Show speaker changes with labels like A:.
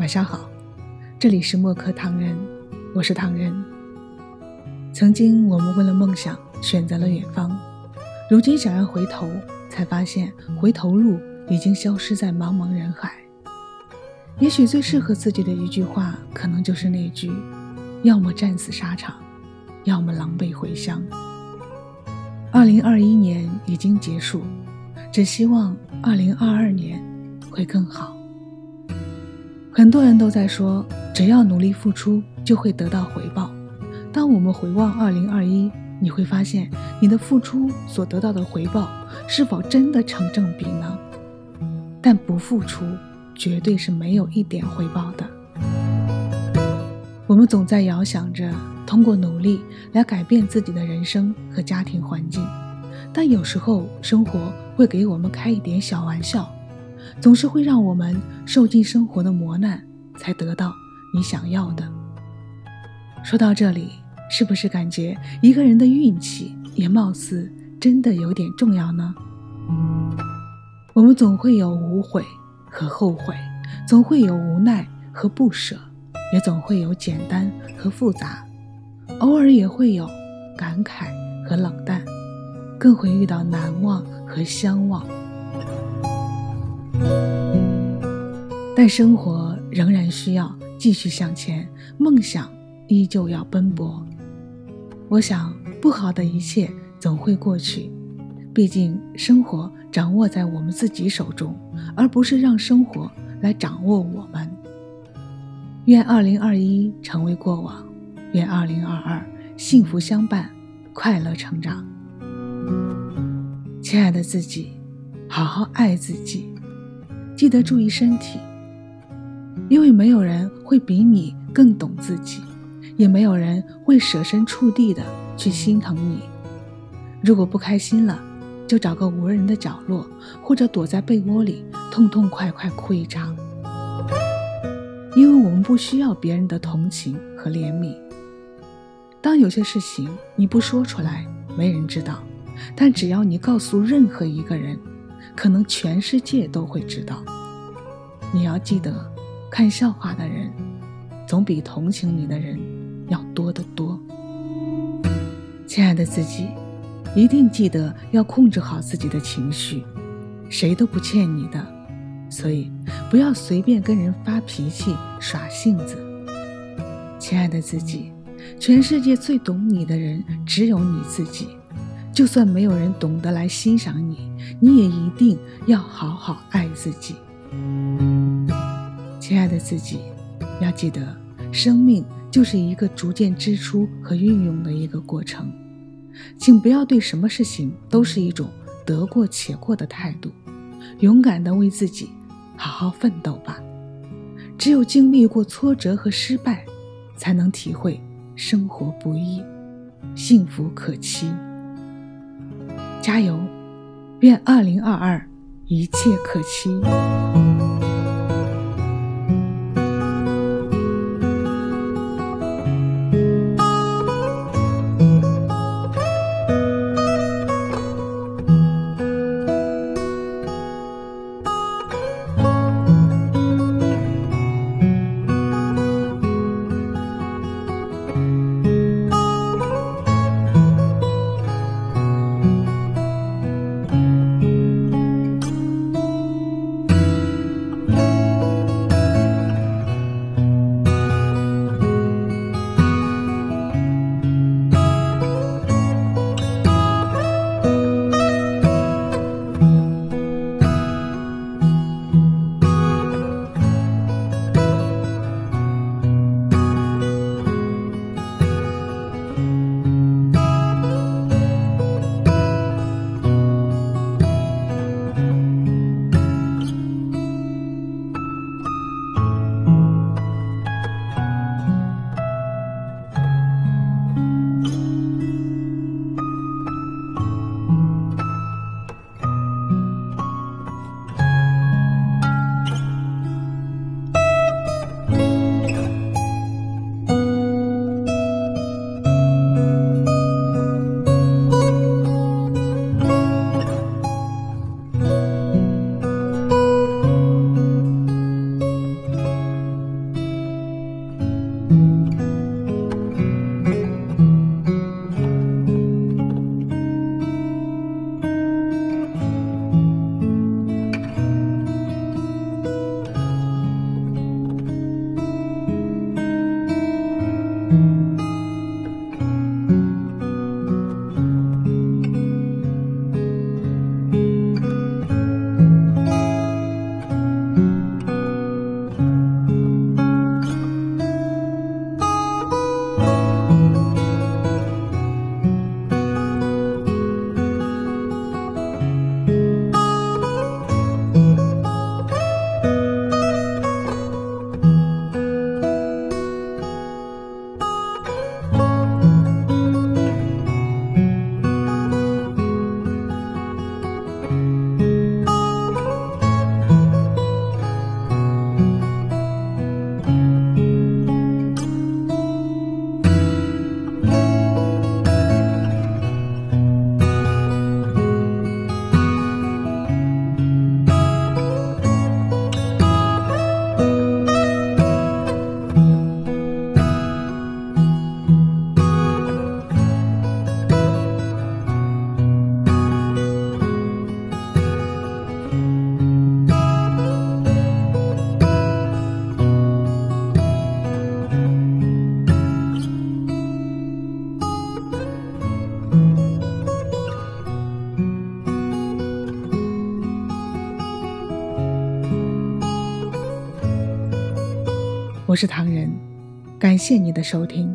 A: 晚上好，这里是墨客唐人，我是唐人。曾经我们为了梦想选择了远方，如今想要回头，才发现回头路已经消失在茫茫人海。也许最适合自己的一句话，可能就是那句：要么战死沙场，要么狼狈回乡。二零二一年已经结束，只希望二零二二年会更好。很多人都在说，只要努力付出，就会得到回报。当我们回望二零二一，你会发现，你的付出所得到的回报是否真的成正比呢？但不付出，绝对是没有一点回报的。我们总在遥想着通过努力来改变自己的人生和家庭环境，但有时候生活会给我们开一点小玩笑，总是会让我们受尽生活的磨难，才得到你想要的。说到这里，是不是感觉一个人的运气也貌似真的有点重要呢？我们总会有无悔和后悔，总会有无奈和不舍。也总会有简单和复杂，偶尔也会有感慨和冷淡，更会遇到难忘和相忘。但生活仍然需要继续向前，梦想依旧要奔波。我想，不好的一切总会过去，毕竟生活掌握在我们自己手中，而不是让生活来掌握我们。愿二零二一成为过往，愿二零二二幸福相伴，快乐成长。亲爱的自己，好好爱自己，记得注意身体，因为没有人会比你更懂自己，也没有人会设身处地的去心疼你。如果不开心了，就找个无人的角落，或者躲在被窝里痛痛快快哭一场。因为我们不需要别人的同情和怜悯。当有些事情你不说出来，没人知道；但只要你告诉任何一个人，可能全世界都会知道。你要记得，看笑话的人，总比同情你的人要多得多。亲爱的自己，一定记得要控制好自己的情绪，谁都不欠你的。所以，不要随便跟人发脾气、耍性子。亲爱的自己，全世界最懂你的人只有你自己。就算没有人懂得来欣赏你，你也一定要好好爱自己。亲爱的自己，要记得，生命就是一个逐渐支出和运用的一个过程。请不要对什么事情都是一种得过且过的态度，勇敢地为自己。好好奋斗吧！只有经历过挫折和失败，才能体会生活不易，幸福可期。加油！愿二零二二一切可期。我是唐人，感谢你的收听。